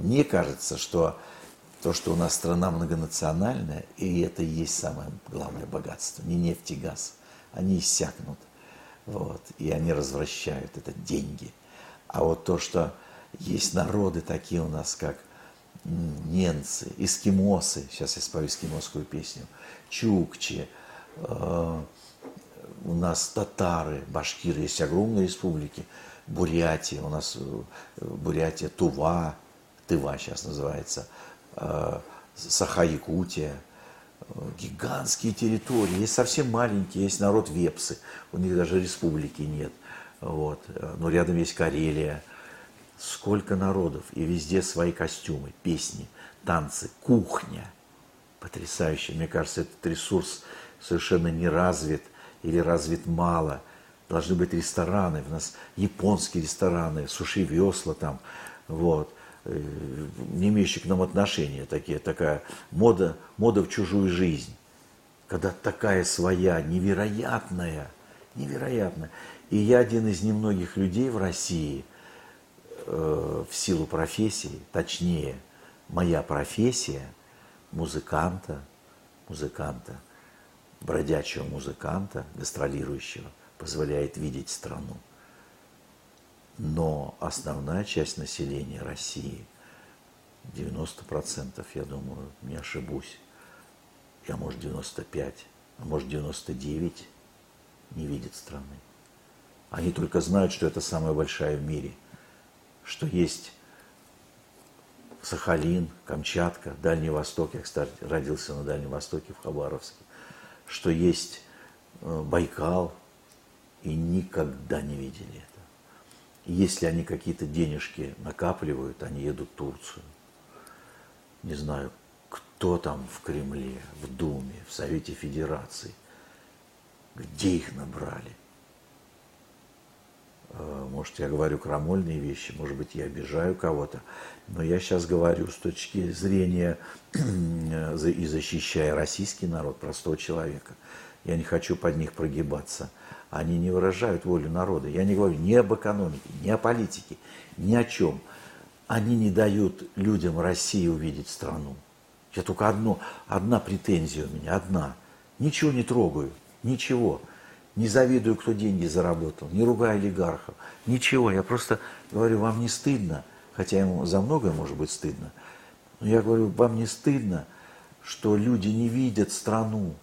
мне кажется, что то, что у нас страна многонациональная, и это и есть самое главное богатство, не нефть и газ. Они иссякнут, вот, и они развращают, это деньги. А вот то, что есть народы такие у нас, как немцы, эскимосы, сейчас я спою эскимосскую песню, чукчи, э, у нас татары, башкиры, есть огромные республики, Бурятия, у нас э, Бурятия, Тува, Тыва сейчас называется, э, Саха-Якутия, гигантские территории, есть совсем маленькие, есть народ Вепсы, у них даже республики нет, вот, но рядом есть Карелия, сколько народов, и везде свои костюмы, песни, танцы, кухня, потрясающе, мне кажется, этот ресурс совершенно не развит или развит мало, должны быть рестораны, у нас японские рестораны, суши-весла там, вот, не имеющие к нам отношения, такие, такая мода, мода в чужую жизнь. Когда такая своя, невероятная, невероятная. И я один из немногих людей в России э, в силу профессии, точнее, моя профессия музыканта, музыканта, бродячего музыканта, гастролирующего, позволяет видеть страну. Но основная часть населения России, 90%, я думаю, не ошибусь, я, может, 95, а может, 99 не видит страны. Они только знают, что это самая большая в мире, что есть Сахалин, Камчатка, Дальний Восток, я, кстати, родился на Дальнем Востоке, в Хабаровске, что есть э, Байкал, и никогда не видели если они какие-то денежки накапливают, они едут в Турцию. Не знаю, кто там в Кремле, в Думе, в Совете Федерации, где их набрали. А, может, я говорю крамольные вещи, может быть, я обижаю кого-то, но я сейчас говорю с точки зрения и защищая российский народ, простого человека. Я не хочу под них прогибаться – они не выражают волю народа. Я не говорю ни об экономике, ни о политике, ни о чем. Они не дают людям России увидеть страну. Я только одно, одна претензия у меня, одна. Ничего не трогаю, ничего. Не завидую, кто деньги заработал, не ругаю олигархов, ничего. Я просто говорю, вам не стыдно, хотя ему за многое может быть стыдно, но я говорю, вам не стыдно, что люди не видят страну,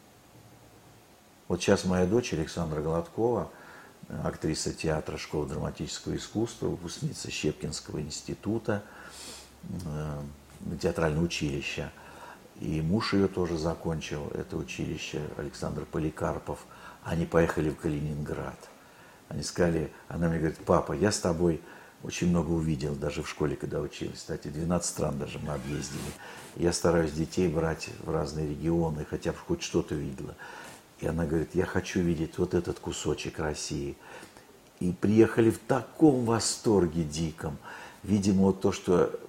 вот сейчас моя дочь Александра Гладкова, актриса театра школы драматического искусства, выпускница Щепкинского института, э, театрального училища. И муж ее тоже закончил это училище, Александр Поликарпов. Они поехали в Калининград. Они сказали, она мне говорит, папа, я с тобой очень много увидел, даже в школе, когда училась. Кстати, 12 стран даже мы объездили. Я стараюсь детей брать в разные регионы, хотя бы хоть что-то видела. И она говорит, я хочу видеть вот этот кусочек России. И приехали в таком восторге диком. Видимо, вот то, что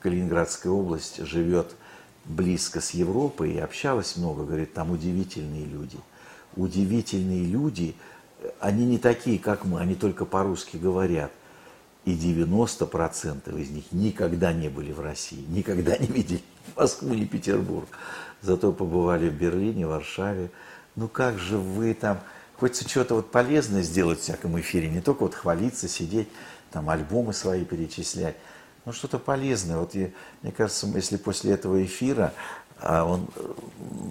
Калининградская область живет близко с Европой и общалась много, говорит, там удивительные люди. Удивительные люди, они не такие, как мы, они только по-русски говорят. И 90% из них никогда не были в России, никогда не видели Москву и Петербург. Зато побывали в Берлине, Варшаве, ну как же вы там, хочется что-то вот полезное сделать в всяком эфире, не только вот хвалиться, сидеть, там альбомы свои перечислять, ну что-то полезное. Вот я, мне кажется, если после этого эфира, а он,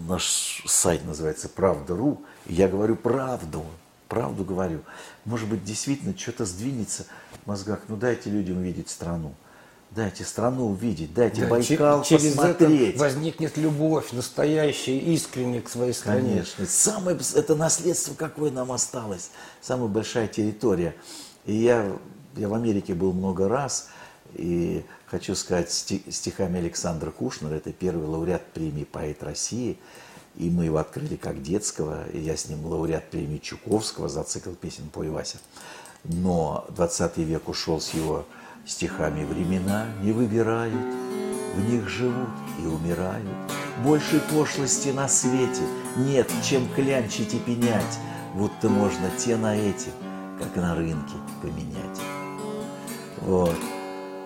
наш сайт называется «Правда.ру», я говорю правду, правду говорю, может быть, действительно что-то сдвинется в мозгах, ну дайте людям увидеть страну. Дайте страну увидеть, дайте да, Байкал через посмотреть. это возникнет любовь настоящая, искренняя к своей стране. Конечно. Самое, это наследство, какое нам осталось. Самая большая территория. И я, я в Америке был много раз, и хочу сказать стихами Александра Кушнера, это первый лауреат премии «Поэт России», и мы его открыли как детского, и я с ним лауреат премии Чуковского за цикл песен «Пой, Вася». Но 20 век ушел с его Стихами времена не выбирают, В них живут и умирают. Большей пошлости на свете Нет, чем клянчить и пенять, Будто можно те на эти, Как на рынке, поменять. Вот.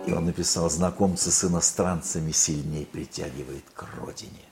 И он написал, знакомцы с иностранцами сильнее притягивает к родине.